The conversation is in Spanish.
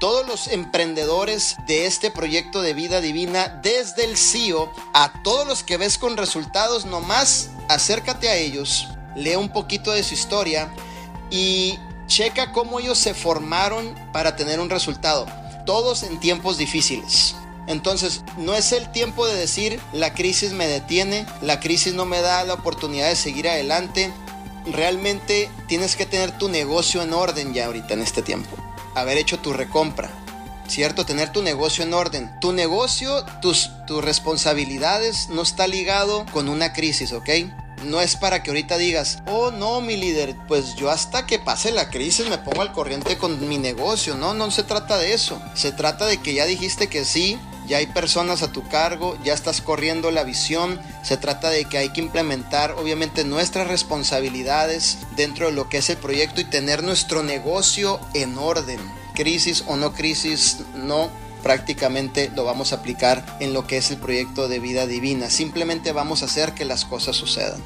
todos los emprendedores de este proyecto de vida divina, desde el CEO, a todos los que ves con resultados, nomás acércate a ellos, lee un poquito de su historia y checa cómo ellos se formaron para tener un resultado. Todos en tiempos difíciles. Entonces, no es el tiempo de decir la crisis me detiene, la crisis no me da la oportunidad de seguir adelante. Realmente tienes que tener tu negocio en orden ya ahorita en este tiempo. Haber hecho tu recompra, ¿cierto? Tener tu negocio en orden. Tu negocio, tus, tus responsabilidades no está ligado con una crisis, ¿ok? No es para que ahorita digas, oh no, mi líder, pues yo hasta que pase la crisis me pongo al corriente con mi negocio. No, no se trata de eso. Se trata de que ya dijiste que sí, ya hay personas a tu cargo, ya estás corriendo la visión. Se trata de que hay que implementar obviamente nuestras responsabilidades dentro de lo que es el proyecto y tener nuestro negocio en orden. Crisis o no crisis, no prácticamente lo vamos a aplicar en lo que es el proyecto de vida divina. Simplemente vamos a hacer que las cosas sucedan.